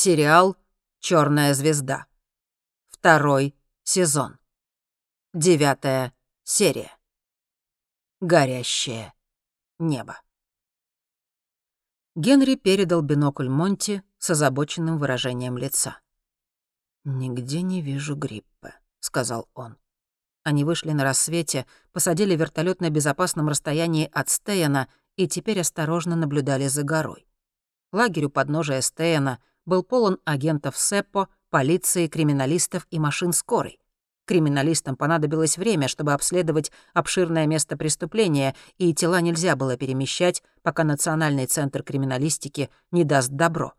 Сериал «Черная звезда». Второй сезон. Девятая серия. Горящее небо. Генри передал бинокль Монти с озабоченным выражением лица. «Нигде не вижу гриппа», — сказал он. Они вышли на рассвете, посадили вертолет на безопасном расстоянии от Стейна и теперь осторожно наблюдали за горой. Лагерь у подножия Стейна был полон агентов СЭПО, полиции, криминалистов и машин скорой. Криминалистам понадобилось время, чтобы обследовать обширное место преступления, и тела нельзя было перемещать, пока Национальный центр криминалистики не даст добро.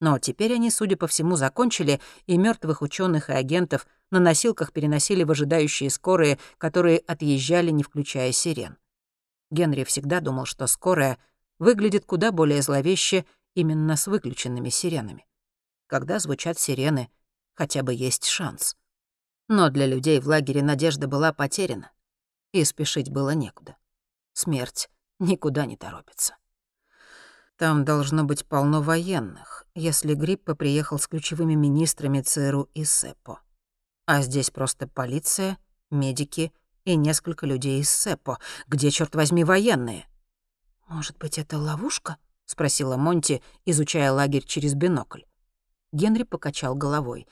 Но теперь они, судя по всему, закончили, и мертвых ученых и агентов на носилках переносили в ожидающие скорые, которые отъезжали, не включая сирен. Генри всегда думал, что скорая выглядит куда более зловеще именно с выключенными сиренами. Когда звучат сирены, хотя бы есть шанс. Но для людей в лагере надежда была потеряна, и спешить было некуда. Смерть никуда не торопится. Там должно быть полно военных, если Гриппа приехал с ключевыми министрами ЦРУ и СЭПО. А здесь просто полиция, медики и несколько людей из СЭПО. Где, черт возьми, военные? «Может быть, это ловушка?» — спросила Монти, изучая лагерь через бинокль. Генри покачал головой.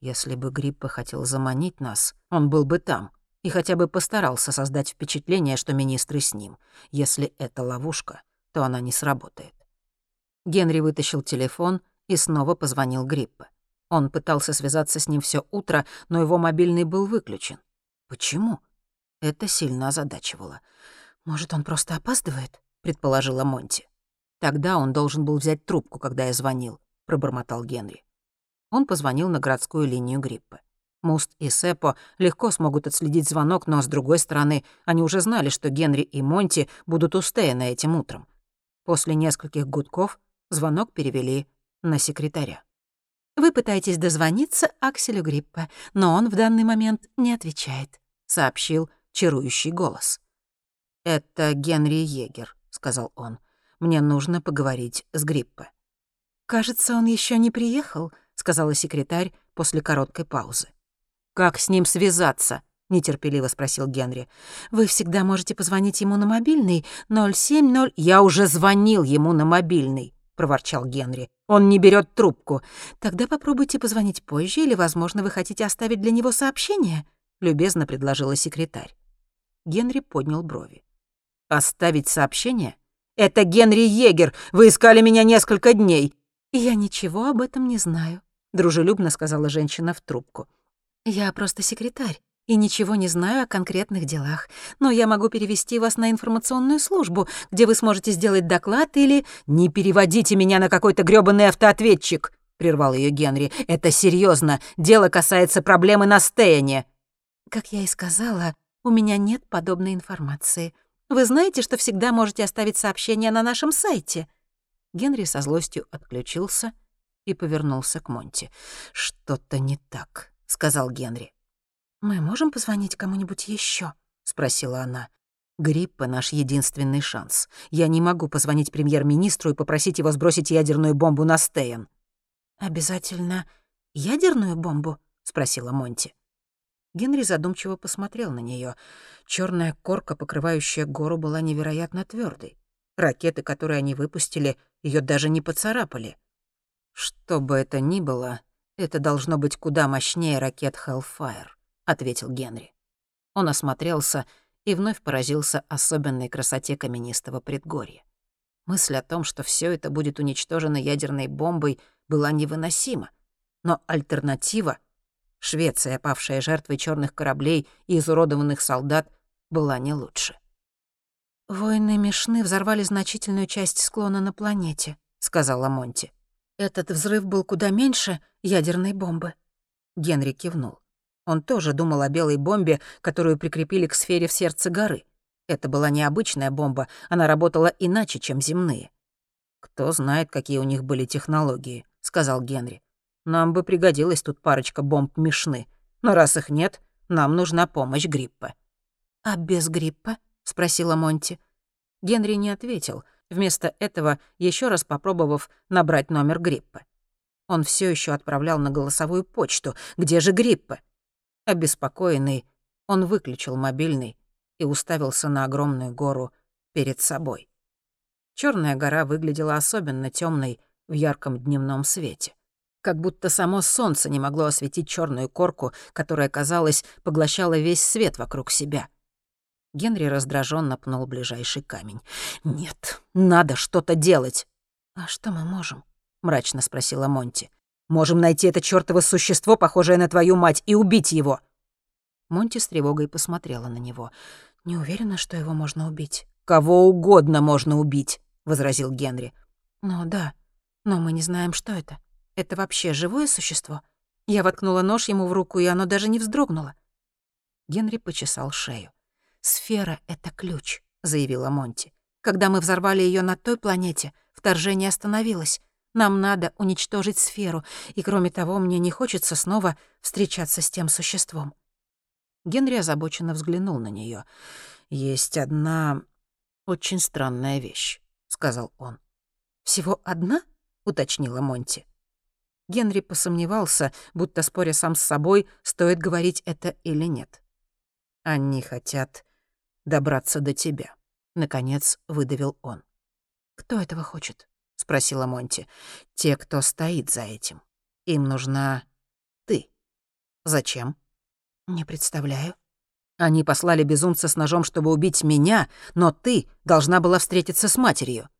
«Если бы Гриппа хотел заманить нас, он был бы там и хотя бы постарался создать впечатление, что министры с ним. Если это ловушка, то она не сработает. Генри вытащил телефон и снова позвонил Гриппе. Он пытался связаться с ним все утро, но его мобильный был выключен. Почему? Это сильно озадачивало. «Может, он просто опаздывает?» — предположила Монти. «Тогда он должен был взять трубку, когда я звонил», — пробормотал Генри. Он позвонил на городскую линию Гриппе. Муст и Сеппо легко смогут отследить звонок, но, с другой стороны, они уже знали, что Генри и Монти будут у Стейна этим утром. После нескольких гудков Звонок перевели на секретаря. «Вы пытаетесь дозвониться Акселю Гриппа, но он в данный момент не отвечает», — сообщил чарующий голос. «Это Генри Егер», — сказал он. «Мне нужно поговорить с Гриппа». «Кажется, он еще не приехал», — сказала секретарь после короткой паузы. «Как с ним связаться?» — нетерпеливо спросил Генри. «Вы всегда можете позвонить ему на мобильный 070...» «Я уже звонил ему на мобильный», проворчал Генри. «Он не берет трубку. Тогда попробуйте позвонить позже, или, возможно, вы хотите оставить для него сообщение?» — любезно предложила секретарь. Генри поднял брови. «Оставить сообщение? Это Генри Егер! Вы искали меня несколько дней!» «Я ничего об этом не знаю», — дружелюбно сказала женщина в трубку. «Я просто секретарь и ничего не знаю о конкретных делах. Но я могу перевести вас на информационную службу, где вы сможете сделать доклад или... «Не переводите меня на какой-то грёбаный автоответчик!» — прервал ее Генри. «Это серьезно. Дело касается проблемы на Стеяне». «Как я и сказала, у меня нет подобной информации. Вы знаете, что всегда можете оставить сообщение на нашем сайте?» Генри со злостью отключился и повернулся к Монти. «Что-то не так», — сказал Генри. «Мы можем позвонить кому-нибудь еще? спросила она. «Гриппа — наш единственный шанс. Я не могу позвонить премьер-министру и попросить его сбросить ядерную бомбу на Стейн». «Обязательно ядерную бомбу?» — спросила Монти. Генри задумчиво посмотрел на нее. Черная корка, покрывающая гору, была невероятно твердой. Ракеты, которые они выпустили, ее даже не поцарапали. Что бы это ни было, это должно быть куда мощнее ракет Hellfire ответил Генри. Он осмотрелся и вновь поразился особенной красоте каменистого предгорья. Мысль о том, что все это будет уничтожено ядерной бомбой, была невыносима. Но альтернатива — Швеция, павшая жертвой черных кораблей и изуродованных солдат, была не лучше. «Воины Мишны взорвали значительную часть склона на планете», — сказала Монти. «Этот взрыв был куда меньше ядерной бомбы». Генри кивнул. Он тоже думал о белой бомбе, которую прикрепили к сфере в сердце горы. Это была необычная бомба, она работала иначе, чем земные. «Кто знает, какие у них были технологии», — сказал Генри. «Нам бы пригодилась тут парочка бомб Мишны. Но раз их нет, нам нужна помощь Гриппа». «А без Гриппа?» — спросила Монти. Генри не ответил, вместо этого еще раз попробовав набрать номер Гриппа. Он все еще отправлял на голосовую почту. Где же Гриппе? Обеспокоенный, он выключил мобильный и уставился на огромную гору перед собой. Черная гора выглядела особенно темной в ярком дневном свете. Как будто само солнце не могло осветить черную корку, которая, казалось, поглощала весь свет вокруг себя. Генри раздраженно пнул ближайший камень. «Нет, надо что-то делать!» «А что мы можем?» — мрачно спросила Монти. «Можем найти это чёртово существо, похожее на твою мать, и убить его!» Монти с тревогой посмотрела на него. «Не уверена, что его можно убить». «Кого угодно можно убить», — возразил Генри. «Ну да, но мы не знаем, что это. Это вообще живое существо? Я воткнула нож ему в руку, и оно даже не вздрогнуло». Генри почесал шею. «Сфера — это ключ», — заявила Монти. «Когда мы взорвали ее на той планете, вторжение остановилось. Нам надо уничтожить сферу, и кроме того, мне не хочется снова встречаться с тем существом». Генри озабоченно взглянул на нее. «Есть одна очень странная вещь», — сказал он. «Всего одна?» — уточнила Монти. Генри посомневался, будто споря сам с собой, стоит говорить это или нет. «Они хотят добраться до тебя», — наконец выдавил он. «Кто этого хочет?» — спросила Монти. «Те, кто стоит за этим. Им нужна ты. Зачем?» «Не представляю». Они послали безумца с ножом, чтобы убить меня, но ты должна была встретиться с матерью.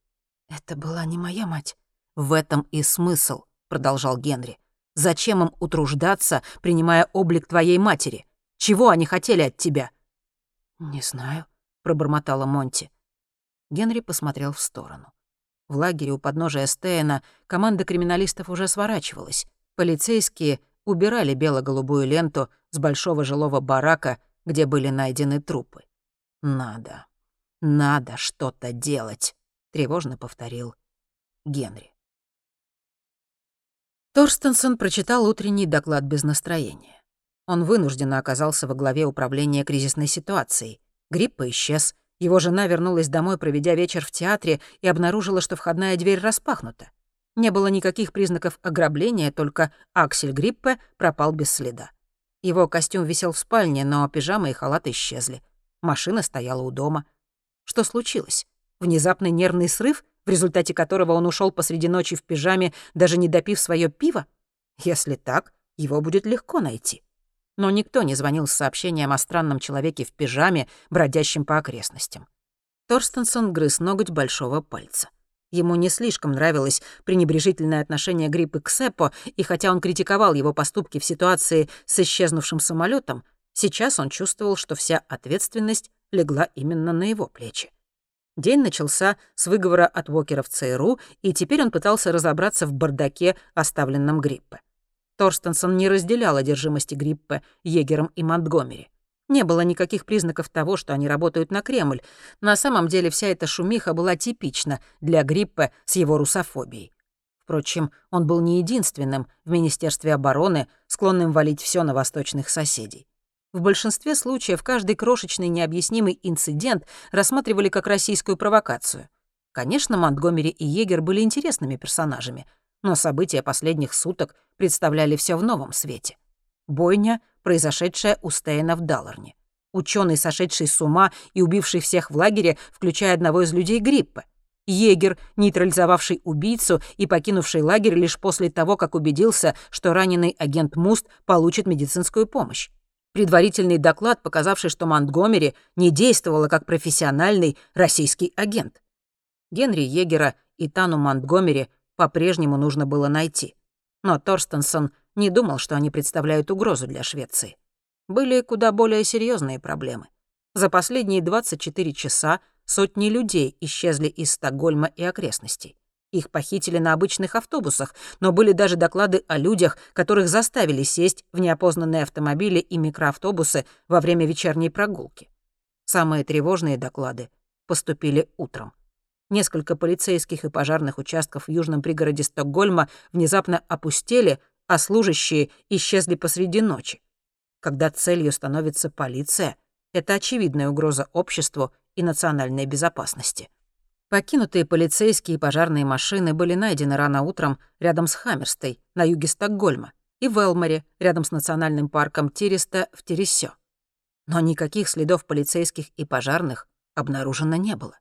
Это была не моя мать. В этом и смысл, продолжал Генри. Зачем им утруждаться, принимая облик твоей матери? Чего они хотели от тебя? Не знаю, пробормотала Монти. Генри посмотрел в сторону. В лагере у подножия Стейна команда криминалистов уже сворачивалась. Полицейские убирали бело-голубую ленту с большого жилого барака, где были найдены трупы. «Надо, надо что-то делать», — тревожно повторил Генри. Торстенсон прочитал утренний доклад без настроения. Он вынужденно оказался во главе управления кризисной ситуацией. Гриппа исчез. Его жена вернулась домой, проведя вечер в театре, и обнаружила, что входная дверь распахнута. Не было никаких признаков ограбления, только Аксель Гриппе пропал без следа. Его костюм висел в спальне, но пижама и халат исчезли. Машина стояла у дома. Что случилось? Внезапный нервный срыв, в результате которого он ушел посреди ночи в пижаме, даже не допив свое пиво? Если так, его будет легко найти. Но никто не звонил с сообщением о странном человеке в пижаме, бродящем по окрестностям. Торстенсон грыз ноготь большого пальца. Ему не слишком нравилось пренебрежительное отношение Гриппы к Сеппо, и хотя он критиковал его поступки в ситуации с исчезнувшим самолетом, сейчас он чувствовал, что вся ответственность легла именно на его плечи. День начался с выговора от Уокера в ЦРУ, и теперь он пытался разобраться в бардаке, оставленном Гриппе. Торстенсон не разделял одержимости Гриппе, Егером и Монтгомери. Не было никаких признаков того, что они работают на Кремль. На самом деле вся эта шумиха была типична для Гриппа с его русофобией. Впрочем, он был не единственным в Министерстве обороны, склонным валить все на восточных соседей. В большинстве случаев каждый крошечный необъяснимый инцидент рассматривали как российскую провокацию. Конечно, Монтгомери и Егер были интересными персонажами, но события последних суток представляли все в новом свете. Бойня, произошедшая у Стейна в Далларне. Ученый, сошедший с ума и убивший всех в лагере, включая одного из людей Гриппа. Егер, нейтрализовавший убийцу и покинувший лагерь лишь после того, как убедился, что раненый агент Муст получит медицинскую помощь. Предварительный доклад, показавший, что Монтгомери не действовала как профессиональный российский агент. Генри Егера и Тану Монтгомери по-прежнему нужно было найти. Но Торстенсон не думал, что они представляют угрозу для Швеции. Были куда более серьезные проблемы. За последние 24 часа сотни людей исчезли из Стокгольма и окрестностей. Их похитили на обычных автобусах, но были даже доклады о людях, которых заставили сесть в неопознанные автомобили и микроавтобусы во время вечерней прогулки. Самые тревожные доклады поступили утром. Несколько полицейских и пожарных участков в южном пригороде Стокгольма внезапно опустели, а служащие исчезли посреди ночи. Когда целью становится полиция, это очевидная угроза обществу и национальной безопасности. Покинутые полицейские и пожарные машины были найдены рано утром рядом с Хаммерстой, на юге Стокгольма, и в Элморе, рядом с национальным парком Тириста в Тересё. Но никаких следов полицейских и пожарных обнаружено не было.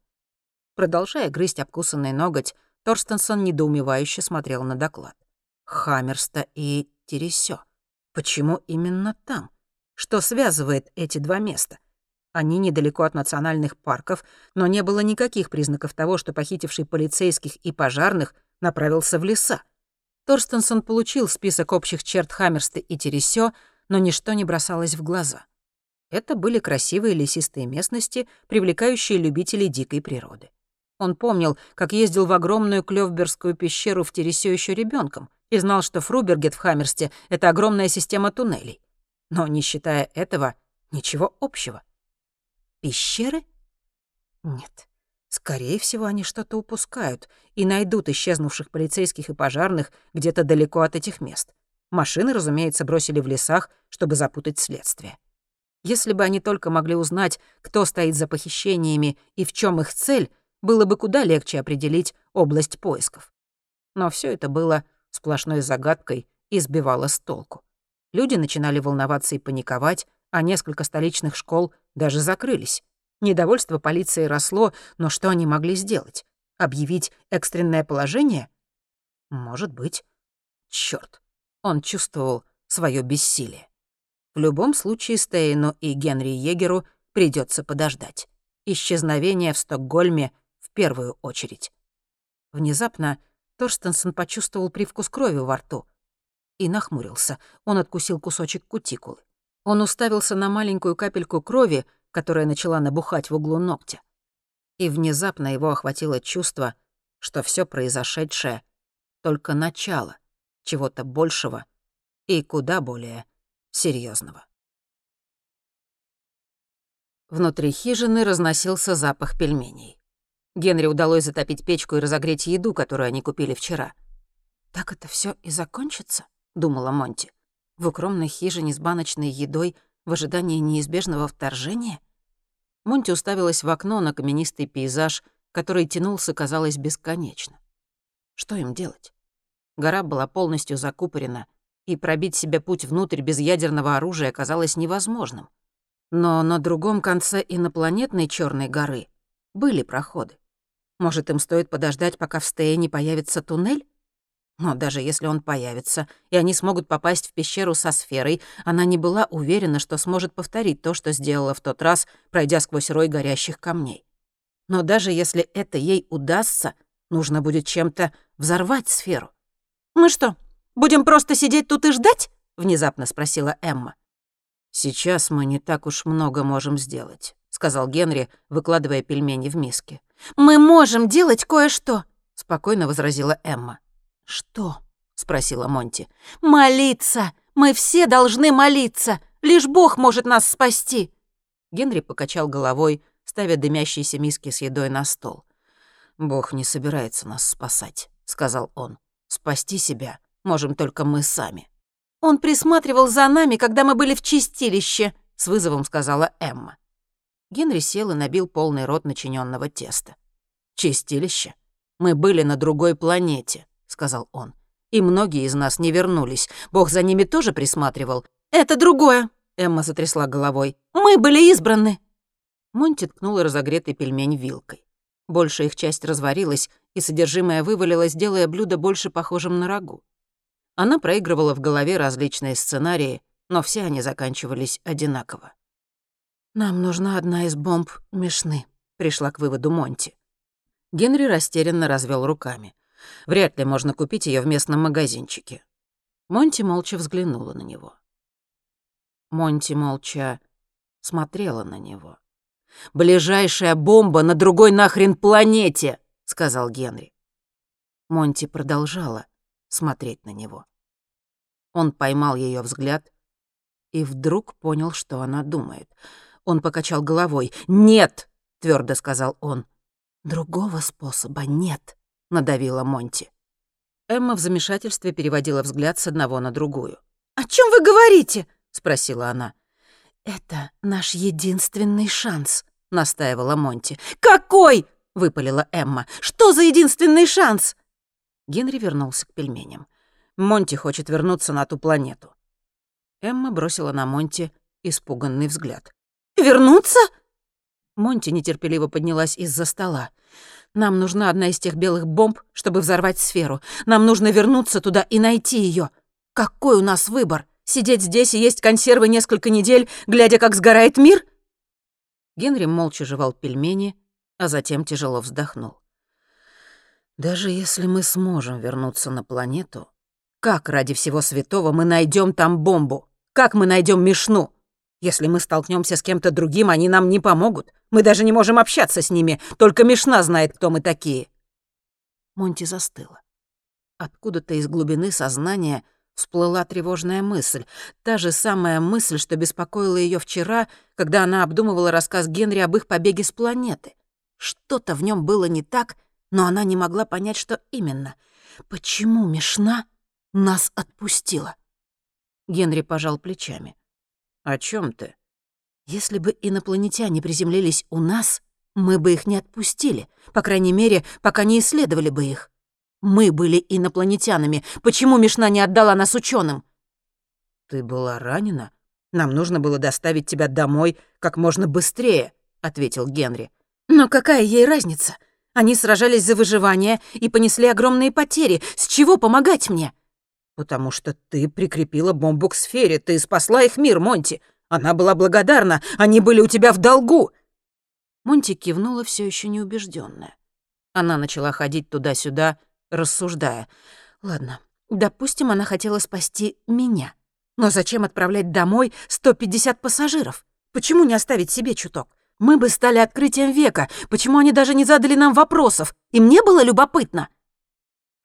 Продолжая грызть обкусанный ноготь, Торстенсон недоумевающе смотрел на доклад. Хаммерста и Тересё. Почему именно там? Что связывает эти два места? Они недалеко от национальных парков, но не было никаких признаков того, что похитивший полицейских и пожарных направился в леса. Торстенсон получил список общих черт Хаммерста и Тересё, но ничто не бросалось в глаза. Это были красивые лесистые местности, привлекающие любителей дикой природы. Он помнил, как ездил в огромную Клёвбергскую пещеру в Тересё еще ребенком и знал, что Фрубергет в Хаммерсте — это огромная система туннелей. Но, не считая этого, ничего общего. Пещеры? Нет. Скорее всего, они что-то упускают и найдут исчезнувших полицейских и пожарных где-то далеко от этих мест. Машины, разумеется, бросили в лесах, чтобы запутать следствие. Если бы они только могли узнать, кто стоит за похищениями и в чем их цель, было бы куда легче определить область поисков. Но все это было сплошной загадкой и сбивало с толку. Люди начинали волноваться и паниковать, а несколько столичных школ даже закрылись. Недовольство полиции росло, но что они могли сделать? Объявить экстренное положение? Может быть. Чёрт. Он чувствовал свое бессилие. В любом случае Стейну и Генри Егеру придется подождать. Исчезновение в Стокгольме первую очередь. Внезапно Торстенсон почувствовал привкус крови во рту и нахмурился. Он откусил кусочек кутикулы. Он уставился на маленькую капельку крови, которая начала набухать в углу ногтя. И внезапно его охватило чувство, что все произошедшее — только начало чего-то большего и куда более серьезного. Внутри хижины разносился запах пельменей. Генри удалось затопить печку и разогреть еду, которую они купили вчера. «Так это все и закончится?» — думала Монти. «В укромной хижине с баночной едой в ожидании неизбежного вторжения?» Монти уставилась в окно на каменистый пейзаж, который тянулся, казалось, бесконечно. Что им делать? Гора была полностью закупорена, и пробить себе путь внутрь без ядерного оружия казалось невозможным. Но на другом конце инопланетной Черной горы были проходы. Может, им стоит подождать, пока в Стее не появится туннель? Но даже если он появится, и они смогут попасть в пещеру со сферой, она не была уверена, что сможет повторить то, что сделала в тот раз, пройдя сквозь рой горящих камней. Но даже если это ей удастся, нужно будет чем-то взорвать сферу. «Мы что, будем просто сидеть тут и ждать?» — внезапно спросила Эмма. «Сейчас мы не так уж много можем сделать», — сказал Генри, выкладывая пельмени в миске. «Мы можем делать кое-что», — спокойно возразила Эмма. «Что?» — спросила Монти. «Молиться! Мы все должны молиться! Лишь Бог может нас спасти!» Генри покачал головой, ставя дымящиеся миски с едой на стол. «Бог не собирается нас спасать», — сказал он. «Спасти себя можем только мы сами». «Он присматривал за нами, когда мы были в чистилище», — с вызовом сказала Эмма. Генри сел и набил полный рот начиненного теста. «Чистилище? Мы были на другой планете сказал он. «И многие из нас не вернулись. Бог за ними тоже присматривал». «Это другое», — Эмма затрясла головой. «Мы были избраны». Монти ткнула разогретый пельмень вилкой. Большая их часть разварилась, и содержимое вывалилось, делая блюдо больше похожим на рагу. Она проигрывала в голове различные сценарии, но все они заканчивались одинаково. «Нам нужна одна из бомб Мишны», — пришла к выводу Монти. Генри растерянно развел руками. Вряд ли можно купить ее в местном магазинчике. Монти молча взглянула на него. Монти молча смотрела на него. «Ближайшая бомба на другой нахрен планете!» — сказал Генри. Монти продолжала смотреть на него. Он поймал ее взгляд и вдруг понял, что она думает. Он покачал головой. «Нет!» — твердо сказал он. «Другого способа нет», — надавила Монти. Эмма в замешательстве переводила взгляд с одного на другую. «О чем вы говорите?» — спросила она. «Это наш единственный шанс», — настаивала Монти. «Какой?» — выпалила Эмма. «Что за единственный шанс?» Генри вернулся к пельменям. Монти хочет вернуться на ту планету. Эмма бросила на Монти испуганный взгляд. «Вернуться?» Монти нетерпеливо поднялась из-за стола. «Нам нужна одна из тех белых бомб, чтобы взорвать сферу. Нам нужно вернуться туда и найти ее. Какой у нас выбор? Сидеть здесь и есть консервы несколько недель, глядя, как сгорает мир?» Генри молча жевал пельмени, а затем тяжело вздохнул. «Даже если мы сможем вернуться на планету, как ради всего святого мы найдем там бомбу? Как мы найдем Мишну? Если мы столкнемся с кем-то другим, они нам не помогут. Мы даже не можем общаться с ними, только Мишна знает, кто мы такие». Монти застыла. Откуда-то из глубины сознания всплыла тревожная мысль. Та же самая мысль, что беспокоила ее вчера, когда она обдумывала рассказ Генри об их побеге с планеты. Что-то в нем было не так, но она не могла понять, что именно. Почему Мишна нас отпустила? Генри пожал плечами. «О чем ты?» «Если бы инопланетяне приземлились у нас, мы бы их не отпустили, по крайней мере, пока не исследовали бы их. Мы были инопланетянами. Почему Мишна не отдала нас ученым? «Ты была ранена? Нам нужно было доставить тебя домой как можно быстрее», — ответил Генри. Но какая ей разница? Они сражались за выживание и понесли огромные потери. С чего помогать мне? Потому что ты прикрепила бомбу к сфере, ты спасла их мир, Монти. Она была благодарна, они были у тебя в долгу. Монти кивнула все еще неубежденная. Она начала ходить туда-сюда, рассуждая. Ладно, допустим, она хотела спасти меня. Но зачем отправлять домой 150 пассажиров? Почему не оставить себе чуток? Мы бы стали открытием века. Почему они даже не задали нам вопросов? И мне было любопытно.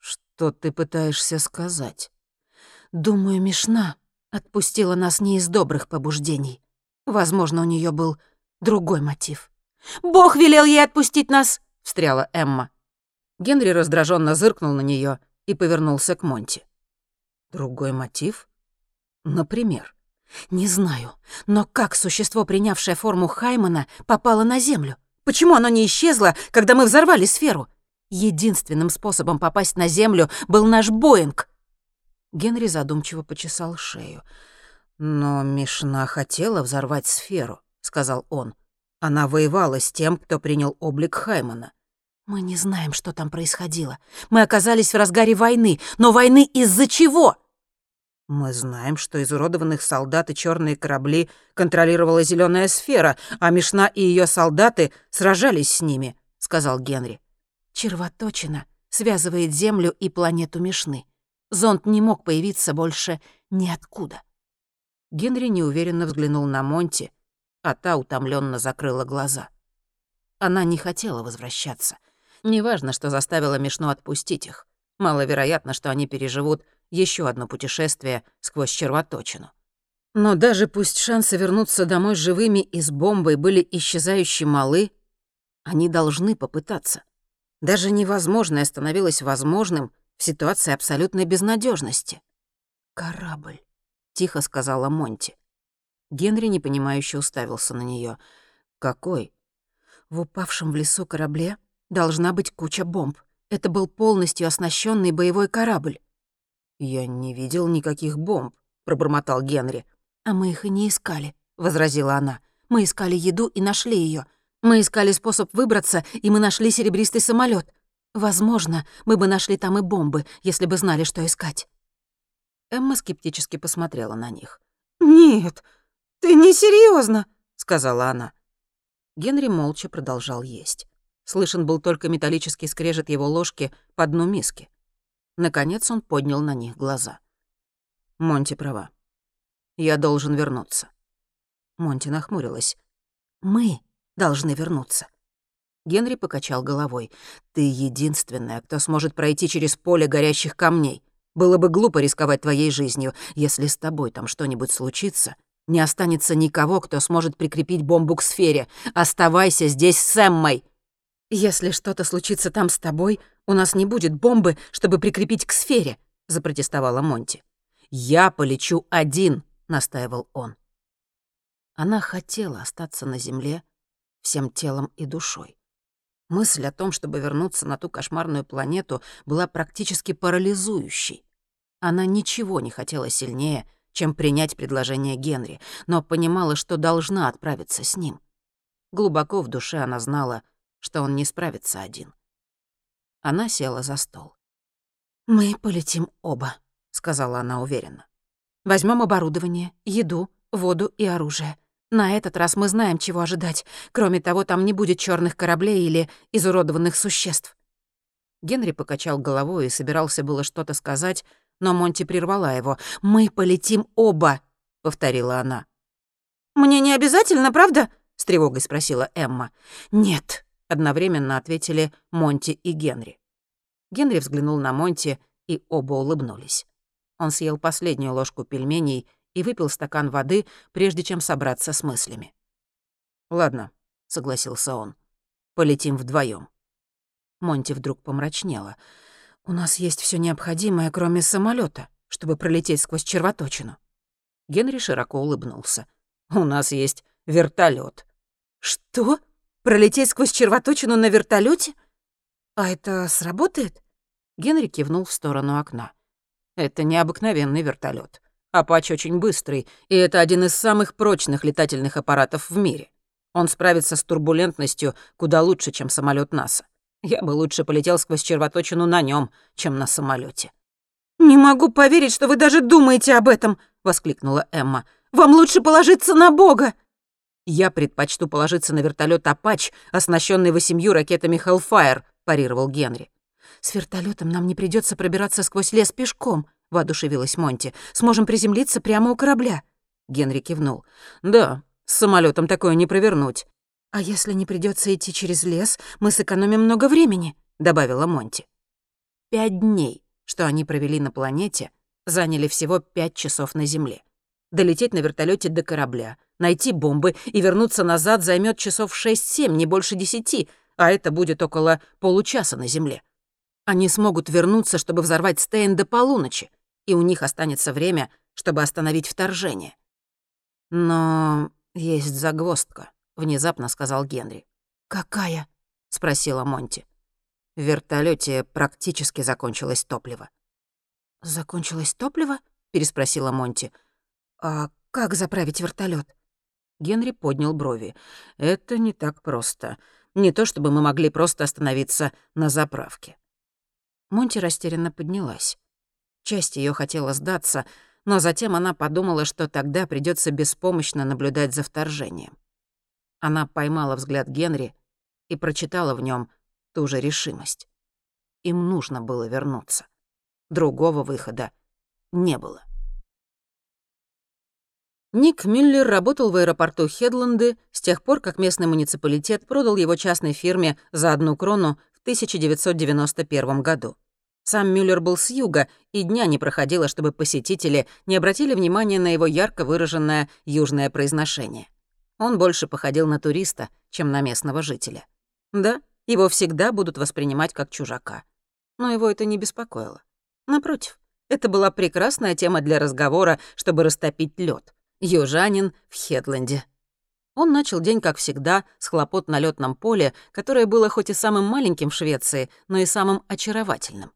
Что ты пытаешься сказать? Думаю, Мишна отпустила нас не из добрых побуждений. Возможно, у нее был другой мотив. «Бог велел ей отпустить нас!» — встряла Эмма. Генри раздраженно зыркнул на нее и повернулся к Монти. «Другой мотив? Например?» Не знаю, но как существо, принявшее форму Хаймана, попало на Землю? Почему оно не исчезло, когда мы взорвали сферу? Единственным способом попасть на Землю был наш Боинг. Генри задумчиво почесал шею. «Но Мишна хотела взорвать сферу», — сказал он. «Она воевала с тем, кто принял облик Хаймана». «Мы не знаем, что там происходило. Мы оказались в разгаре войны. Но войны из-за чего?» Мы знаем, что изуродованных солдат и черные корабли контролировала зеленая сфера, а Мишна и ее солдаты сражались с ними, сказал Генри. Червоточина связывает Землю и планету Мишны. Зонд не мог появиться больше ниоткуда. Генри неуверенно взглянул на Монти, а та утомленно закрыла глаза. Она не хотела возвращаться. Неважно, что заставила Мишну отпустить их. Маловероятно, что они переживут еще одно путешествие сквозь червоточину. Но даже пусть шансы вернуться домой живыми и с бомбой были исчезающе малы, они должны попытаться. Даже невозможное становилось возможным в ситуации абсолютной безнадежности. «Корабль», — тихо сказала Монти. Генри непонимающе уставился на нее. «Какой?» «В упавшем в лесу корабле должна быть куча бомб. Это был полностью оснащенный боевой корабль. «Я не видел никаких бомб», — пробормотал Генри. «А мы их и не искали», — возразила она. «Мы искали еду и нашли ее. Мы искали способ выбраться, и мы нашли серебристый самолет. Возможно, мы бы нашли там и бомбы, если бы знали, что искать». Эмма скептически посмотрела на них. «Нет, ты не серьезно, сказала она. Генри молча продолжал есть. Слышен был только металлический скрежет его ложки по дну миски. Наконец он поднял на них глаза. Монти права. Я должен вернуться. Монти нахмурилась. Мы должны вернуться. Генри покачал головой. «Ты единственная, кто сможет пройти через поле горящих камней. Было бы глупо рисковать твоей жизнью. Если с тобой там что-нибудь случится, не останется никого, кто сможет прикрепить бомбу к сфере. Оставайся здесь с Эммой!» «Если что-то случится там с тобой, у нас не будет бомбы, чтобы прикрепить к сфере», — запротестовала Монти. «Я полечу один», — настаивал он. Она хотела остаться на земле всем телом и душой. Мысль о том, чтобы вернуться на ту кошмарную планету, была практически парализующей. Она ничего не хотела сильнее, чем принять предложение Генри, но понимала, что должна отправиться с ним. Глубоко в душе она знала, что он не справится один. Она села за стол. «Мы полетим оба», — сказала она уверенно. Возьмем оборудование, еду, воду и оружие. На этот раз мы знаем, чего ожидать. Кроме того, там не будет черных кораблей или изуродованных существ». Генри покачал головой и собирался было что-то сказать, но Монти прервала его. «Мы полетим оба», — повторила она. «Мне не обязательно, правда?» — с тревогой спросила Эмма. «Нет», — одновременно ответили Монти и Генри. Генри взглянул на Монти, и оба улыбнулись. Он съел последнюю ложку пельменей и выпил стакан воды, прежде чем собраться с мыслями. «Ладно», — согласился он, — «полетим вдвоем. Монти вдруг помрачнела. «У нас есть все необходимое, кроме самолета, чтобы пролететь сквозь червоточину». Генри широко улыбнулся. «У нас есть вертолет. «Что? Пролететь сквозь червоточину на вертолете? А это сработает?» Генри кивнул в сторону окна. «Это необыкновенный вертолет. Апач очень быстрый, и это один из самых прочных летательных аппаратов в мире. Он справится с турбулентностью куда лучше, чем самолет НАСА. Я бы лучше полетел сквозь червоточину на нем, чем на самолете. «Не могу поверить, что вы даже думаете об этом!» — воскликнула Эмма. «Вам лучше положиться на Бога!» «Я предпочту положиться на вертолет Апач, оснащенный восемью ракетами Hellfire», — парировал Генри. «С вертолетом нам не придется пробираться сквозь лес пешком», — воодушевилась Монти. «Сможем приземлиться прямо у корабля». Генри кивнул. «Да, с самолетом такое не провернуть». «А если не придется идти через лес, мы сэкономим много времени», — добавила Монти. Пять дней, что они провели на планете, заняли всего пять часов на Земле. Долететь на вертолете до корабля, найти бомбы и вернуться назад займет часов 6-7, не больше десяти, а это будет около получаса на Земле. Они смогут вернуться, чтобы взорвать Стейн до полуночи, и у них останется время, чтобы остановить вторжение. Но есть загвоздка, внезапно сказал Генри. Какая? спросила Монти. В вертолете практически закончилось топливо. Закончилось топливо? переспросила Монти. А как заправить вертолет? Генри поднял брови. Это не так просто. Не то чтобы мы могли просто остановиться на заправке. Монти растерянно поднялась. Часть ее хотела сдаться, но затем она подумала, что тогда придется беспомощно наблюдать за вторжением. Она поймала взгляд Генри и прочитала в нем ту же решимость. Им нужно было вернуться. Другого выхода не было. Ник Мюллер работал в аэропорту Хедланды с тех пор, как местный муниципалитет продал его частной фирме за одну крону в 1991 году. Сам Мюллер был с юга, и дня не проходило, чтобы посетители не обратили внимания на его ярко выраженное южное произношение. Он больше походил на туриста, чем на местного жителя. Да, его всегда будут воспринимать как чужака. Но его это не беспокоило. Напротив, это была прекрасная тема для разговора, чтобы растопить лед. Южанин в Хедленде. Он начал день, как всегда, с хлопот на летном поле, которое было хоть и самым маленьким в Швеции, но и самым очаровательным.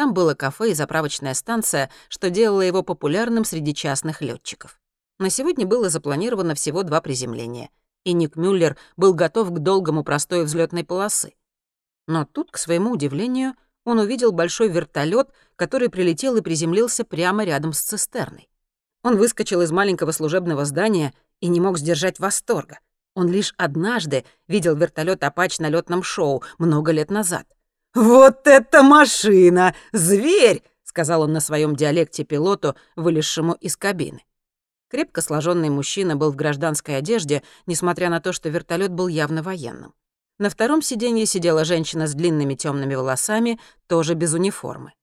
Там было кафе и заправочная станция, что делало его популярным среди частных летчиков. На сегодня было запланировано всего два приземления, и Ник Мюллер был готов к долгому простою взлетной полосы. Но тут, к своему удивлению, он увидел большой вертолет, который прилетел и приземлился прямо рядом с цистерной. Он выскочил из маленького служебного здания и не мог сдержать восторга. Он лишь однажды видел вертолет Апач на летном шоу много лет назад. «Вот это машина! Зверь!» — сказал он на своем диалекте пилоту, вылезшему из кабины. Крепко сложенный мужчина был в гражданской одежде, несмотря на то, что вертолет был явно военным. На втором сиденье сидела женщина с длинными темными волосами, тоже без униформы.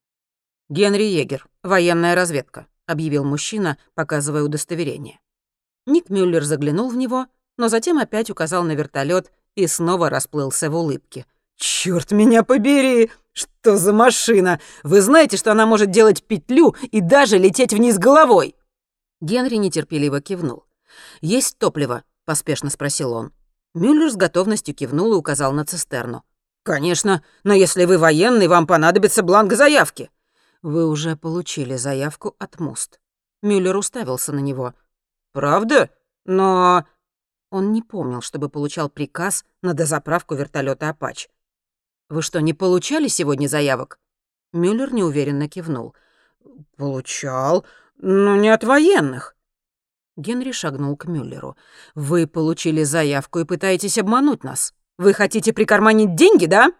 «Генри Егер, военная разведка», — объявил мужчина, показывая удостоверение. Ник Мюллер заглянул в него, но затем опять указал на вертолет и снова расплылся в улыбке — «Чёрт меня побери! Что за машина? Вы знаете, что она может делать петлю и даже лететь вниз головой?» Генри нетерпеливо кивнул. «Есть топливо?» — поспешно спросил он. Мюллер с готовностью кивнул и указал на цистерну. «Конечно, но если вы военный, вам понадобится бланк заявки». «Вы уже получили заявку от Муст». Мюллер уставился на него. «Правда? Но...» Он не помнил, чтобы получал приказ на дозаправку вертолета «Апач». «Вы что, не получали сегодня заявок?» Мюллер неуверенно кивнул. «Получал, но не от военных». Генри шагнул к Мюллеру. «Вы получили заявку и пытаетесь обмануть нас. Вы хотите прикарманить деньги, да?»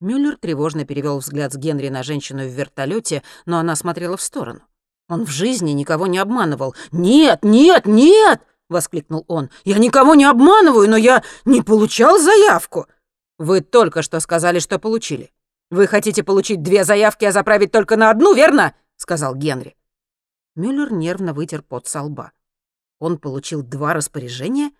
Мюллер тревожно перевел взгляд с Генри на женщину в вертолете, но она смотрела в сторону. Он в жизни никого не обманывал. «Нет, нет, нет!» — воскликнул он. «Я никого не обманываю, но я не получал заявку!» «Вы только что сказали, что получили. Вы хотите получить две заявки, а заправить только на одну, верно?» — сказал Генри. Мюллер нервно вытер пот со лба. Он получил два распоряжения?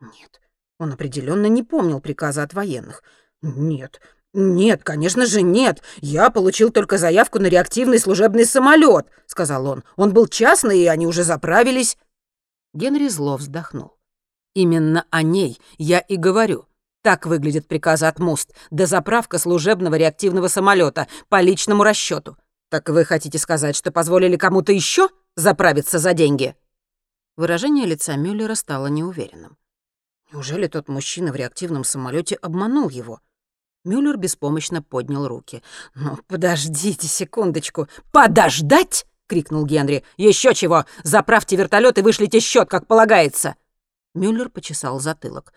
Нет, он определенно не помнил приказа от военных. Нет, нет, конечно же нет. Я получил только заявку на реактивный служебный самолет, сказал он. Он был частный, и они уже заправились. Генри зло вздохнул. Именно о ней я и говорю. Так выглядит приказ от МУСТ. Дозаправка служебного реактивного самолета по личному расчету. Так вы хотите сказать, что позволили кому-то еще заправиться за деньги? Выражение лица Мюллера стало неуверенным. Неужели тот мужчина в реактивном самолете обманул его? Мюллер беспомощно поднял руки. «Ну, подождите секундочку. Подождать?» — крикнул Генри. Еще чего! Заправьте вертолет и вышлите счет, как полагается!» Мюллер почесал затылок.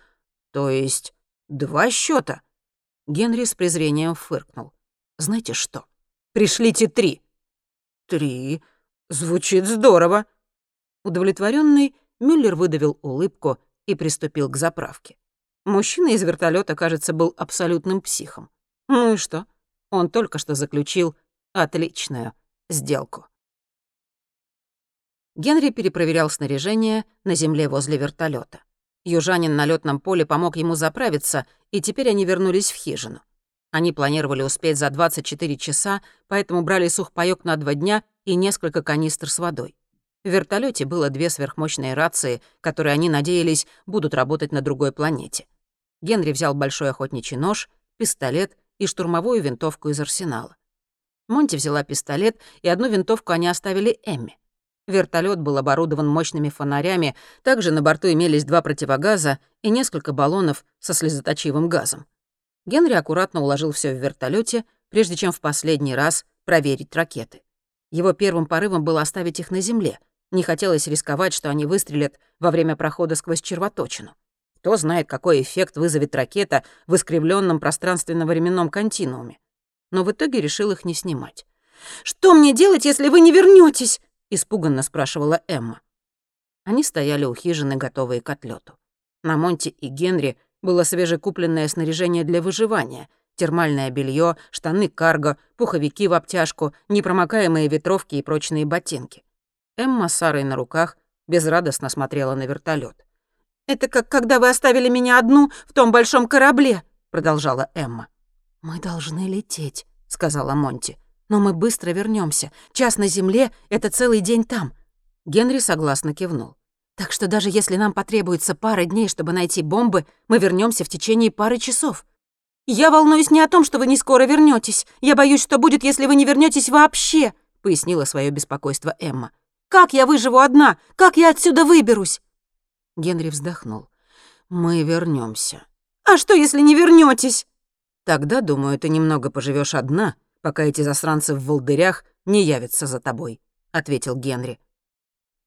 «То есть два счета? Генри с презрением фыркнул. «Знаете что? Пришлите три». «Три? Звучит здорово!» Удовлетворенный, Мюллер выдавил улыбку и приступил к заправке. Мужчина из вертолета, кажется, был абсолютным психом. Ну и что? Он только что заключил отличную сделку. Генри перепроверял снаряжение на земле возле вертолета. Южанин на летном поле помог ему заправиться, и теперь они вернулись в хижину. Они планировали успеть за 24 часа, поэтому брали сухпайок на два дня и несколько канистр с водой. В вертолете было две сверхмощные рации, которые они надеялись будут работать на другой планете. Генри взял большой охотничий нож, пистолет и штурмовую винтовку из арсенала. Монти взяла пистолет, и одну винтовку они оставили Эмми. Вертолет был оборудован мощными фонарями, также на борту имелись два противогаза и несколько баллонов со слезоточивым газом. Генри аккуратно уложил все в вертолете, прежде чем в последний раз проверить ракеты. Его первым порывом было оставить их на земле, не хотелось рисковать, что они выстрелят во время прохода сквозь червоточину. Кто знает, какой эффект вызовет ракета в искривленном пространственно-временном континууме. Но в итоге решил их не снимать. «Что мне делать, если вы не вернетесь? Испуганно спрашивала Эмма. Они стояли у хижины, готовые к отлету. На Монте и Генри было свежекупленное снаряжение для выживания, термальное белье, штаны карго, пуховики в обтяжку, непромокаемые ветровки и прочные ботинки. Эмма с Сарой на руках безрадостно смотрела на вертолет. «Это как когда вы оставили меня одну в том большом корабле», — продолжала Эмма. «Мы должны лететь», — сказала Монти. «Но мы быстро вернемся. Час на земле — это целый день там». Генри согласно кивнул. «Так что даже если нам потребуется пара дней, чтобы найти бомбы, мы вернемся в течение пары часов». «Я волнуюсь не о том, что вы не скоро вернетесь. Я боюсь, что будет, если вы не вернетесь вообще», — пояснила свое беспокойство Эмма. Как я выживу одна? Как я отсюда выберусь?» Генри вздохнул. «Мы вернемся. «А что, если не вернетесь? «Тогда, думаю, ты немного поживешь одна, пока эти засранцы в волдырях не явятся за тобой», — ответил Генри.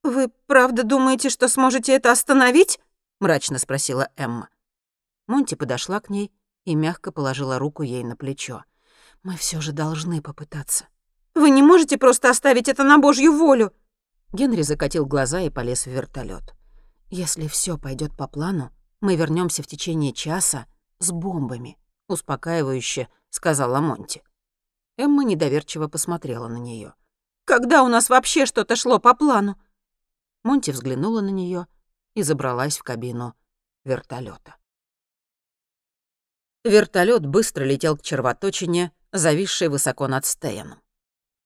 «Вы правда думаете, что сможете это остановить?» — мрачно спросила Эмма. Монти подошла к ней и мягко положила руку ей на плечо. «Мы все же должны попытаться». «Вы не можете просто оставить это на Божью волю?» Генри закатил глаза и полез в вертолет. «Если все пойдет по плану, мы вернемся в течение часа с бомбами», — успокаивающе сказала Монти. Эмма недоверчиво посмотрела на нее. «Когда у нас вообще что-то шло по плану?» Монти взглянула на нее и забралась в кабину вертолета. Вертолет быстро летел к червоточине, зависшей высоко над Стеяном.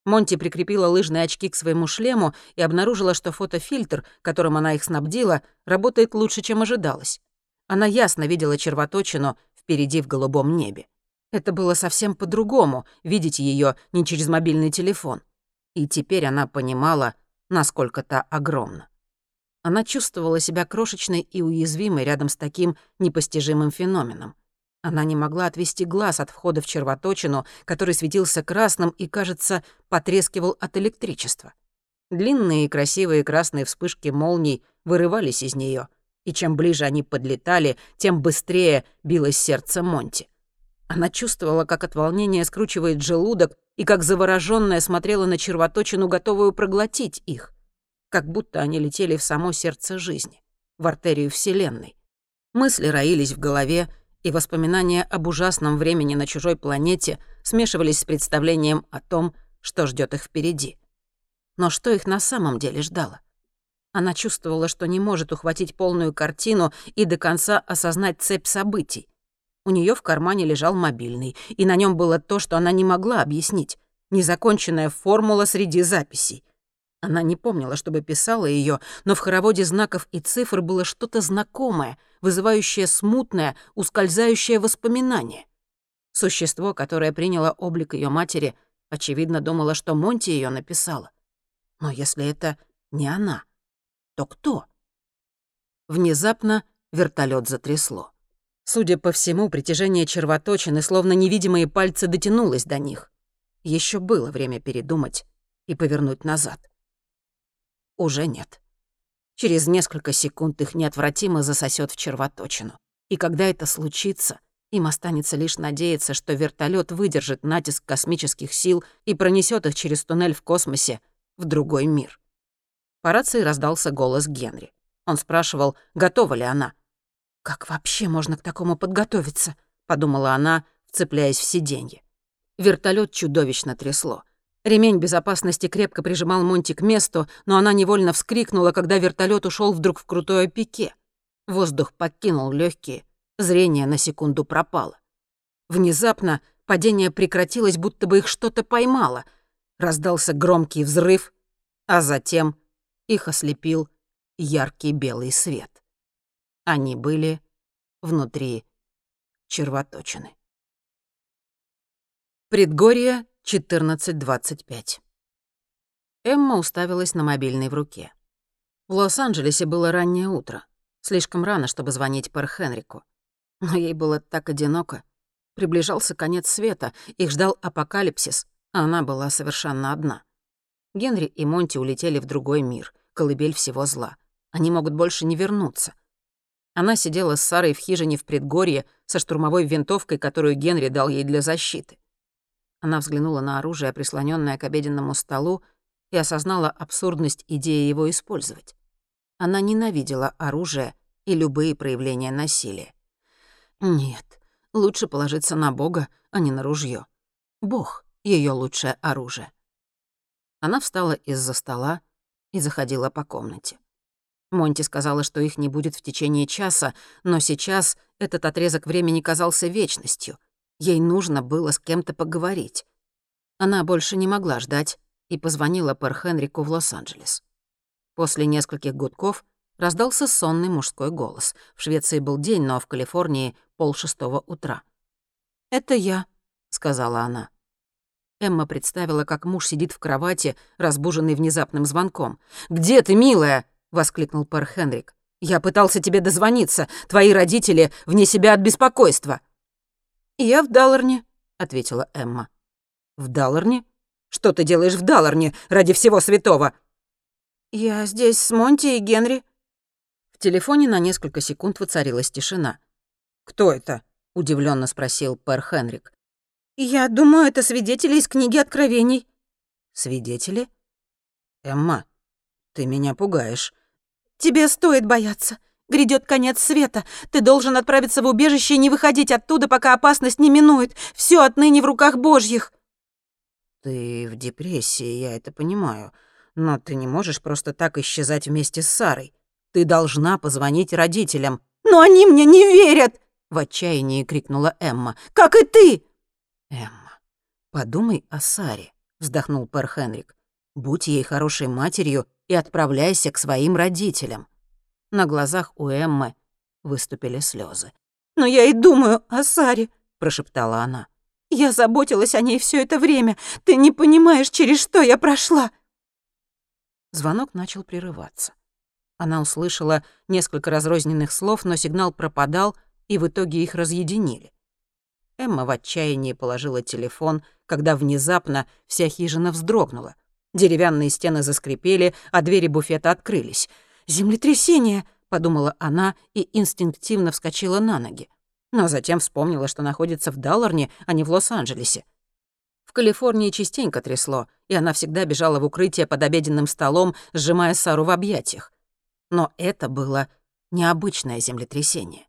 Монти прикрепила лыжные очки к своему шлему и обнаружила, что фотофильтр, которым она их снабдила, работает лучше, чем ожидалось. Она ясно видела червоточину впереди в голубом небе. Это было совсем по-другому, видеть ее не через мобильный телефон. И теперь она понимала, насколько та огромна. Она чувствовала себя крошечной и уязвимой рядом с таким непостижимым феноменом. Она не могла отвести глаз от входа в червоточину, который светился красным и, кажется, потрескивал от электричества. Длинные и красивые красные вспышки молний вырывались из нее, и чем ближе они подлетали, тем быстрее билось сердце Монти. Она чувствовала, как от волнения скручивает желудок, и как заворожённая смотрела на червоточину, готовую проглотить их. Как будто они летели в само сердце жизни, в артерию Вселенной. Мысли роились в голове, и воспоминания об ужасном времени на чужой планете смешивались с представлением о том, что ждет их впереди. Но что их на самом деле ждало? Она чувствовала, что не может ухватить полную картину и до конца осознать цепь событий. У нее в кармане лежал мобильный, и на нем было то, что она не могла объяснить. Незаконченная формула среди записей. Она не помнила, чтобы писала ее, но в хороводе знаков и цифр было что-то знакомое, вызывающее смутное, ускользающее воспоминание. Существо, которое приняло облик ее матери, очевидно, думало, что Монти ее написала. Но если это не она, то кто? Внезапно вертолет затрясло. Судя по всему, притяжение червоточины, словно невидимые пальцы, дотянулось до них. Еще было время передумать и повернуть назад. Уже нет. Через несколько секунд их неотвратимо засосет в червоточину. И когда это случится, им останется лишь надеяться, что вертолет выдержит натиск космических сил и пронесет их через туннель в космосе в другой мир. По рации раздался голос Генри. Он спрашивал, готова ли она — «Как вообще можно к такому подготовиться?» — подумала она, вцепляясь в сиденье. Вертолет чудовищно трясло. Ремень безопасности крепко прижимал Монти к месту, но она невольно вскрикнула, когда вертолет ушел вдруг в крутое пике. Воздух покинул легкие, зрение на секунду пропало. Внезапно падение прекратилось, будто бы их что-то поймало. Раздался громкий взрыв, а затем их ослепил яркий белый свет. Они были внутри червоточины. Предгорье, 14.25. Эмма уставилась на мобильный в руке. В Лос-Анджелесе было раннее утро. Слишком рано, чтобы звонить Пэр Хенрику. Но ей было так одиноко. Приближался конец света, их ждал апокалипсис, а она была совершенно одна. Генри и Монти улетели в другой мир, колыбель всего зла. Они могут больше не вернуться. Она сидела с Сарой в хижине в предгорье со штурмовой винтовкой, которую Генри дал ей для защиты. Она взглянула на оружие, прислонённое к обеденному столу, и осознала абсурдность идеи его использовать. Она ненавидела оружие и любые проявления насилия. Нет, лучше положиться на Бога, а не на ружье. Бог — ее лучшее оружие. Она встала из-за стола и заходила по комнате. Монти сказала, что их не будет в течение часа, но сейчас этот отрезок времени казался вечностью. Ей нужно было с кем-то поговорить. Она больше не могла ждать и позвонила Пэр Хенрику в Лос-Анджелес. После нескольких гудков раздался сонный мужской голос. В Швеции был день, но в Калифорнии — полшестого утра. «Это я», — сказала она. Эмма представила, как муж сидит в кровати, разбуженный внезапным звонком. «Где ты, милая?» Воскликнул пэр Хенрик. «Я пытался тебе дозвониться. Твои родители вне себя от беспокойства». «Я в Далларне», — ответила Эмма. «В Далларне? Что ты делаешь в Далларне ради всего святого?» «Я здесь с Монти и Генри». В телефоне на несколько секунд воцарилась тишина. «Кто это?» — удивленно спросил пэр Хенрик. «Я думаю, это свидетели из книги Откровений». «Свидетели?» «Эмма, ты меня пугаешь. Тебе стоит бояться. Грядет конец света. Ты должен отправиться в убежище и не выходить оттуда, пока опасность не минует. Все отныне в руках Божьих. Ты в депрессии, я это понимаю. Но ты не можешь просто так исчезать вместе с Сарой. Ты должна позвонить родителям. Но они мне не верят! В отчаянии крикнула Эмма. Как и ты! Эмма, подумай о Саре, вздохнул Пэр Хенрик. Будь ей хорошей матерью и отправляйся к своим родителям». На глазах у Эммы выступили слезы. «Но я и думаю о Саре», — прошептала она. Я заботилась о ней все это время. Ты не понимаешь, через что я прошла». Звонок начал прерываться. Она услышала несколько разрозненных слов, но сигнал пропадал, и в итоге их разъединили. Эмма в отчаянии положила телефон, когда внезапно вся хижина вздрогнула. Деревянные стены заскрипели, а двери буфета открылись. «Землетрясение!» — подумала она и инстинктивно вскочила на ноги. Но затем вспомнила, что находится в Далларне, а не в Лос-Анджелесе. В Калифорнии частенько трясло, и она всегда бежала в укрытие под обеденным столом, сжимая Сару в объятиях. Но это было необычное землетрясение.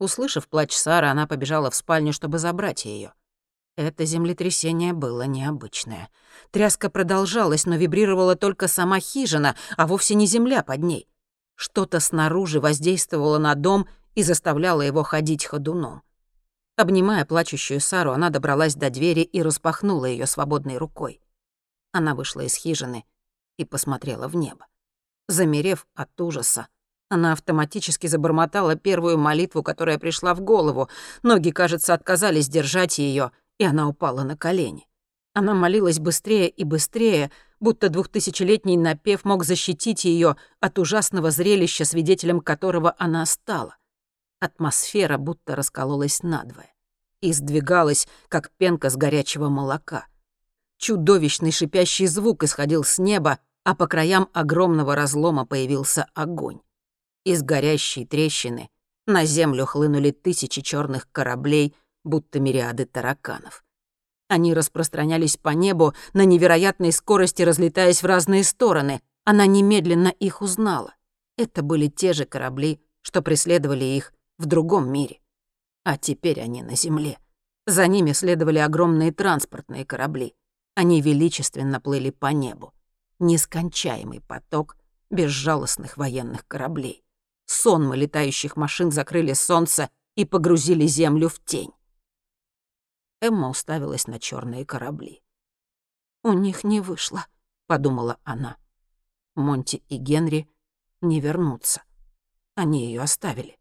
Услышав плач Сары, она побежала в спальню, чтобы забрать ее. Это землетрясение было необычное. Тряска продолжалась, но вибрировала только сама хижина, а вовсе не земля под ней. Что-то снаружи воздействовало на дом и заставляло его ходить ходуном. Обнимая плачущую Сару, она добралась до двери и распахнула ее свободной рукой. Она вышла из хижины и посмотрела в небо. Замерев от ужаса, она автоматически забормотала первую молитву, которая пришла в голову. Ноги, кажется, отказались держать ее, и она упала на колени. Она молилась быстрее и быстрее, будто двухтысячелетний напев мог защитить ее от ужасного зрелища, свидетелем которого она стала. Атмосфера будто раскололась надвое и сдвигалась, как пенка с горячего молока. Чудовищный шипящий звук исходил с неба, а по краям огромного разлома появился огонь. Из горящей трещины на землю хлынули тысячи черных кораблей, будто мириады тараканов. Они распространялись по небу на невероятной скорости, разлетаясь в разные стороны. Она немедленно их узнала. Это были те же корабли, что преследовали их в другом мире. А теперь они на земле. За ними следовали огромные транспортные корабли. Они величественно плыли по небу. Нескончаемый поток безжалостных военных кораблей сонмы летающих машин закрыли солнце и погрузили землю в тень. Эмма уставилась на черные корабли. «У них не вышло», — подумала она. Монти и Генри не вернутся. Они ее оставили.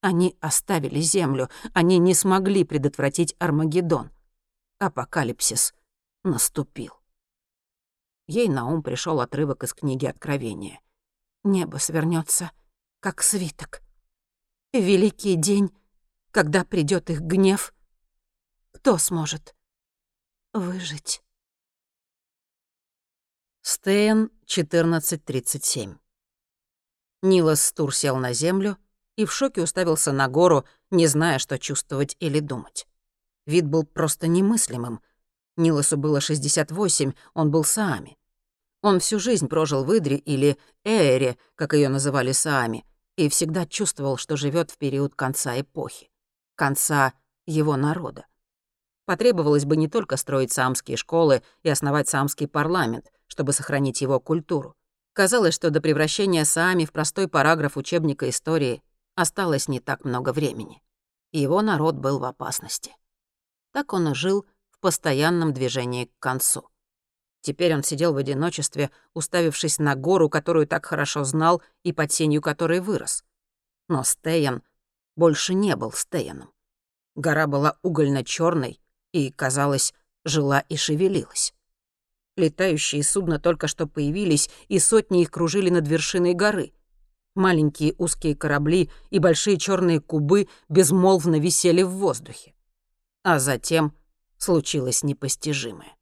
Они оставили Землю. Они не смогли предотвратить Армагеддон. Апокалипсис наступил. Ей на ум пришел отрывок из книги Откровения. «Небо свернется как свиток. Великий день, когда придет их гнев, кто сможет выжить? Стейн, 14.37. Нилас Стур сел на землю и в шоке уставился на гору, не зная, что чувствовать или думать. Вид был просто немыслимым. Ниласу было 68, он был Саами. Он всю жизнь прожил в Идре или Ээре, как ее называли Саами, и всегда чувствовал, что живет в период конца эпохи, конца его народа. Потребовалось бы не только строить самские школы и основать самский парламент, чтобы сохранить его культуру. Казалось, что до превращения Саами в простой параграф учебника истории осталось не так много времени. Его народ был в опасности. Так он и жил в постоянном движении к концу. Теперь он сидел в одиночестве, уставившись на гору, которую так хорошо знал и под сенью которой вырос. Но Стейн больше не был Стейном. Гора была угольно черной и, казалось, жила и шевелилась. Летающие судна только что появились, и сотни их кружили над вершиной горы. Маленькие узкие корабли и большие черные кубы безмолвно висели в воздухе. А затем случилось непостижимое.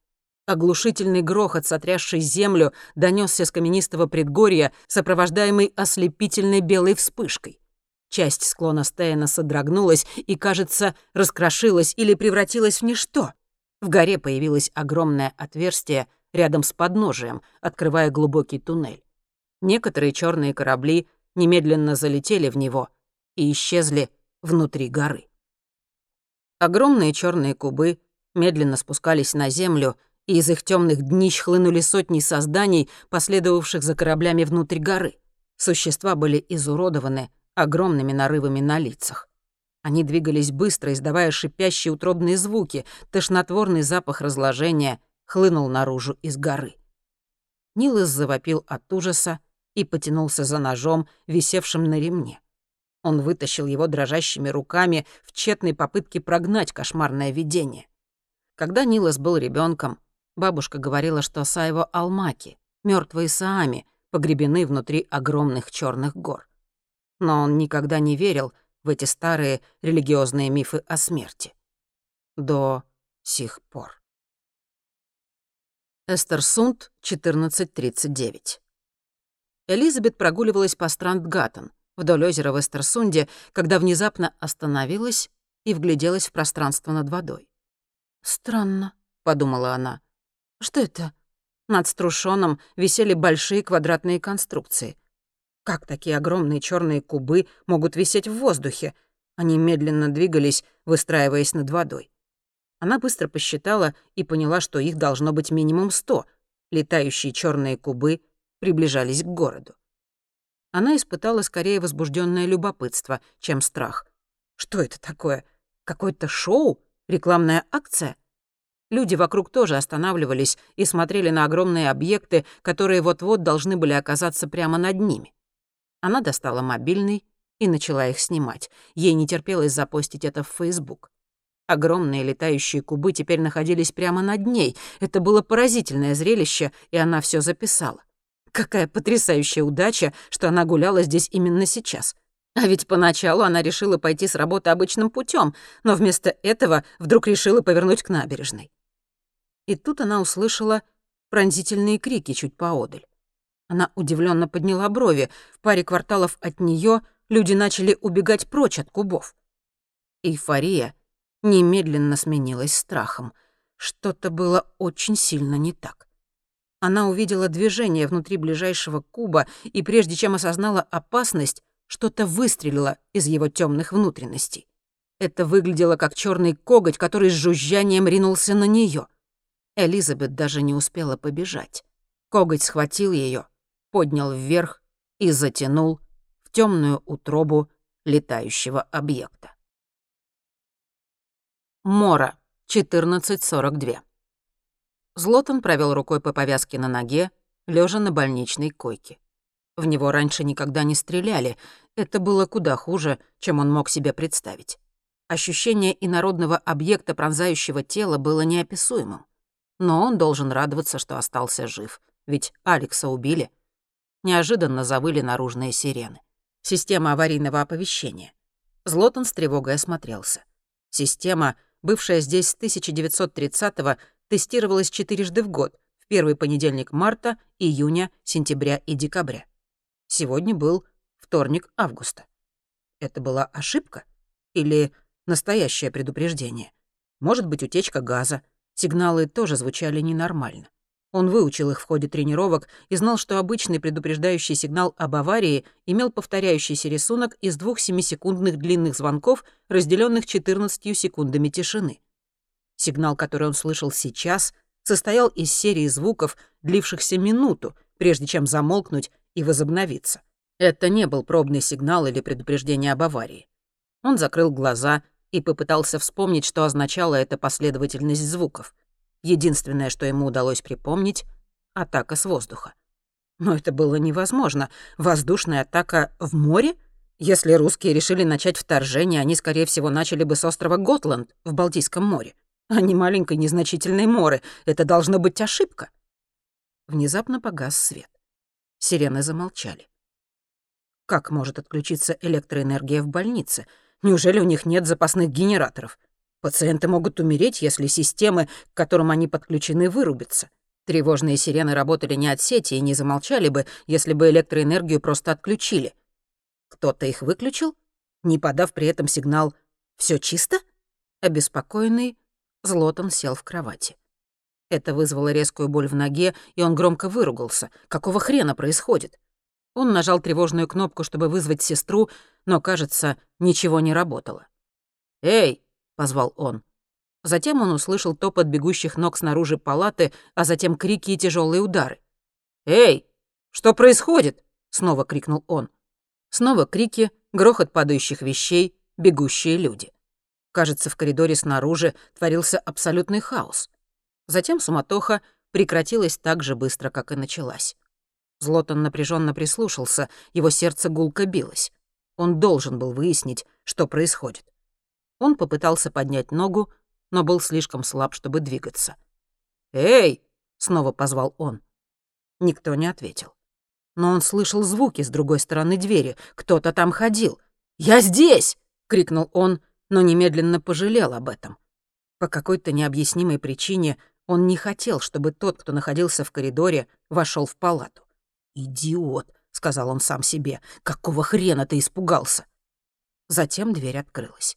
Оглушительный грохот, сотрясший землю, донесся с каменистого предгорья, сопровождаемый ослепительной белой вспышкой. Часть склона Стейна содрогнулась и, кажется, раскрошилась или превратилась в ничто. В горе появилось огромное отверстие рядом с подножием, открывая глубокий туннель. Некоторые черные корабли немедленно залетели в него и исчезли внутри горы. Огромные черные кубы медленно спускались на землю, и из их темных днищ хлынули сотни созданий, последовавших за кораблями внутрь горы. Существа были изуродованы огромными нарывами на лицах. Они двигались быстро, издавая шипящие утробные звуки, тошнотворный запах разложения хлынул наружу из горы. Нилос завопил от ужаса и потянулся за ножом, висевшим на ремне. Он вытащил его дрожащими руками в тщетной попытке прогнать кошмарное видение. Когда Нилас был ребенком, бабушка говорила, что Сайво Алмаки, мертвые Саами, погребены внутри огромных черных гор. Но он никогда не верил в эти старые религиозные мифы о смерти. До сих пор. Эстерсунд, 1439. Элизабет прогуливалась по Страндгаттен, вдоль озера в Эстерсунде, когда внезапно остановилась и вгляделась в пространство над водой. «Странно», — подумала она. «Что это?» Над струшоном висели большие квадратные конструкции. Как такие огромные черные кубы могут висеть в воздухе? Они медленно двигались, выстраиваясь над водой. Она быстро посчитала и поняла, что их должно быть минимум сто. Летающие черные кубы приближались к городу. Она испытала скорее возбужденное любопытство, чем страх. Что это такое? Какое-то шоу? Рекламная акция? Люди вокруг тоже останавливались и смотрели на огромные объекты, которые вот-вот должны были оказаться прямо над ними. Она достала мобильный и начала их снимать. Ей не терпелось запостить это в Facebook. Огромные летающие кубы теперь находились прямо над ней. Это было поразительное зрелище, и она все записала. Какая потрясающая удача, что она гуляла здесь именно сейчас. А ведь поначалу она решила пойти с работы обычным путем, но вместо этого вдруг решила повернуть к набережной. И тут она услышала пронзительные крики чуть поодаль. Она удивленно подняла брови. В паре кварталов от нее люди начали убегать прочь от кубов. Эйфория немедленно сменилась страхом. Что-то было очень сильно не так. Она увидела движение внутри ближайшего куба, и прежде чем осознала опасность, что-то выстрелило из его темных внутренностей. Это выглядело как черный коготь, который с жужжанием ринулся на нее. Элизабет даже не успела побежать. Коготь схватил ее, поднял вверх и затянул в темную утробу летающего объекта. Мора, 14.42. Злотон провел рукой по повязке на ноге, лежа на больничной койке. В него раньше никогда не стреляли, это было куда хуже, чем он мог себе представить. Ощущение инородного объекта, пронзающего тело, было неописуемым. Но он должен радоваться, что остался жив, ведь Алекса убили. Неожиданно завыли наружные сирены. Система аварийного оповещения. Злотон с тревогой осмотрелся. Система бывшая здесь с 1930-го, тестировалась четырежды в год, в первый понедельник марта, июня, сентября и декабря. Сегодня был вторник августа. Это была ошибка? Или настоящее предупреждение? Может быть, утечка газа. Сигналы тоже звучали ненормально. Он выучил их в ходе тренировок и знал, что обычный предупреждающий сигнал об аварии имел повторяющийся рисунок из двух семисекундных длинных звонков, разделенных 14 секундами тишины. Сигнал, который он слышал сейчас, состоял из серии звуков, длившихся минуту, прежде чем замолкнуть и возобновиться. Это не был пробный сигнал или предупреждение об аварии. Он закрыл глаза и попытался вспомнить, что означала эта последовательность звуков — Единственное, что ему удалось припомнить — атака с воздуха. Но это было невозможно. Воздушная атака в море? Если русские решили начать вторжение, они, скорее всего, начали бы с острова Готланд в Балтийском море, а не маленькой незначительной моры. Это должно быть ошибка. Внезапно погас свет. Сирены замолчали. Как может отключиться электроэнергия в больнице? Неужели у них нет запасных генераторов? Пациенты могут умереть, если системы, к которым они подключены, вырубятся. Тревожные сирены работали не от сети и не замолчали бы, если бы электроэнергию просто отключили. Кто-то их выключил, не подав при этом сигнал «Всё чисто?» Обеспокоенный, Злотон сел в кровати. Это вызвало резкую боль в ноге, и он громко выругался. Какого хрена происходит? Он нажал тревожную кнопку, чтобы вызвать сестру, но, кажется, ничего не работало. «Эй!» — позвал он. Затем он услышал топот бегущих ног снаружи палаты, а затем крики и тяжелые удары. «Эй, что происходит?» — снова крикнул он. Снова крики, грохот падающих вещей, бегущие люди. Кажется, в коридоре снаружи творился абсолютный хаос. Затем суматоха прекратилась так же быстро, как и началась. Злотон напряженно прислушался, его сердце гулко билось. Он должен был выяснить, что происходит. Он попытался поднять ногу, но был слишком слаб, чтобы двигаться. «Эй!» — снова позвал он. Никто не ответил. Но он слышал звуки с другой стороны двери. Кто-то там ходил. «Я здесь!» — крикнул он, но немедленно пожалел об этом. По какой-то необъяснимой причине он не хотел, чтобы тот, кто находился в коридоре, вошел в палату. «Идиот!» — сказал он сам себе. «Какого хрена ты испугался?» Затем дверь открылась.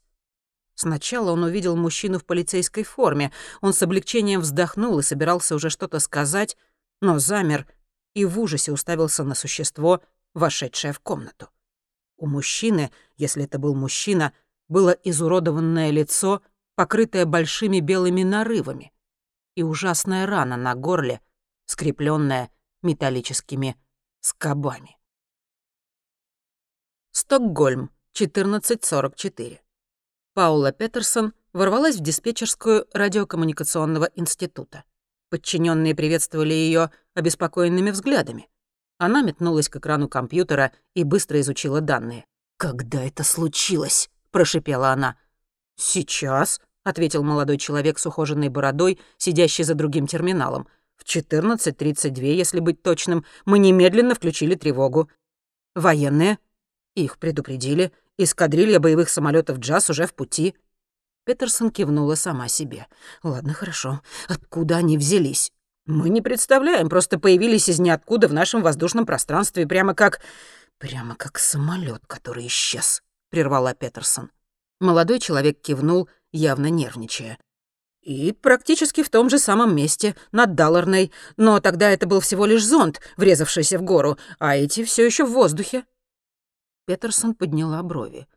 Сначала он увидел мужчину в полицейской форме. Он с облегчением вздохнул и собирался уже что-то сказать, но замер и в ужасе уставился на существо, вошедшее в комнату. У мужчины, если это был мужчина, было изуродованное лицо, покрытое большими белыми нарывами, и ужасная рана на горле, скрепленная металлическими скобами. Стокгольм, 1444. Паула Петерсон ворвалась в диспетчерскую радиокоммуникационного института. Подчиненные приветствовали ее обеспокоенными взглядами. Она метнулась к экрану компьютера и быстро изучила данные. «Когда это случилось?» — прошипела она. «Сейчас», — ответил молодой человек с ухоженной бородой, сидящий за другим терминалом. «В 14.32, если быть точным, мы немедленно включили тревогу. Военные? Их предупредили. Эскадрилья боевых самолетов «Джаз» уже в пути». Петерсон кивнула сама себе. «Ладно, хорошо. Откуда они взялись?» «Мы не представляем, просто появились из ниоткуда в нашем воздушном пространстве, прямо как... прямо как самолет, который исчез», — прервала Петерсон. Молодой человек кивнул, явно нервничая. «И практически в том же самом месте, над Далларной. Но тогда это был всего лишь зонд, врезавшийся в гору, а эти все еще в воздухе». Петерсон подняла брови.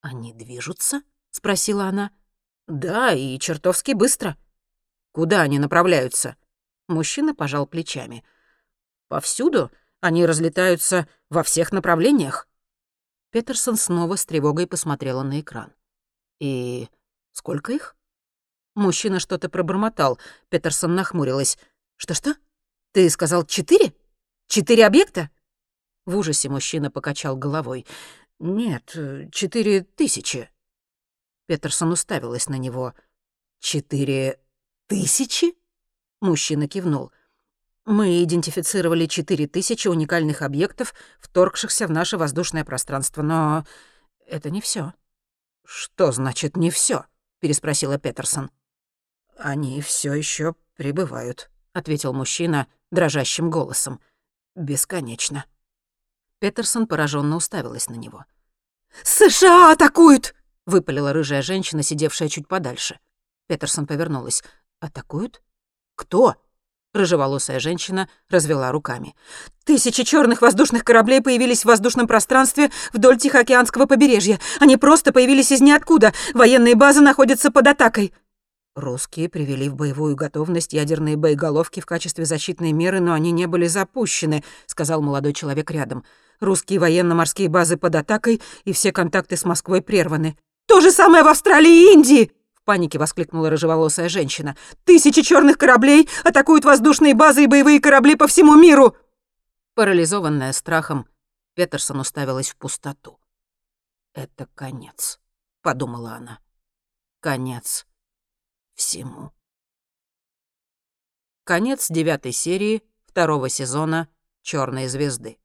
«Они движутся?» — спросила она. «Да, и чертовски быстро». «Куда они направляются?» Мужчина пожал плечами. «Повсюду. Они разлетаются во всех направлениях». Петерсон снова с тревогой посмотрела на экран. «И сколько их?» Мужчина что-то пробормотал. Петерсон нахмурилась. «Что-что? Ты сказал четыре? Четыре объекта?» В ужасе мужчина покачал головой. «Нет, четыре тысячи». Петерсон уставилась на него. «Четыре тысячи?» Мужчина кивнул. «Мы идентифицировали четыре тысячи уникальных объектов, вторгшихся в наше воздушное пространство, но это не все. «Что значит «не все? переспросила Петерсон. «Они все еще прибывают», — ответил мужчина дрожащим голосом. «Бесконечно». Петерсон пораженно уставилась на него. «США атакуют!» — выпалила рыжая женщина, сидевшая чуть подальше. Петерсон повернулась. «Атакуют? Кто?» Рыжеволосая женщина развела руками. «Тысячи черных воздушных кораблей появились в воздушном пространстве вдоль Тихоокеанского побережья. Они просто появились из ниоткуда. Военные базы находятся под атакой». Русские привели в боевую готовность ядерные боеголовки в качестве защитной меры, но они не были запущены, сказал молодой человек рядом. Русские военно-морские базы под атакой, и все контакты с Москвой прерваны. То же самое в Австралии и Индии! В панике воскликнула рыжеволосая женщина. Тысячи черных кораблей атакуют воздушные базы и боевые корабли по всему миру! Парализованная страхом, Петерсон уставилась в пустоту. «Это конец», — подумала она. «Конец всему. Конец девятой серии второго сезона «Черной звезды».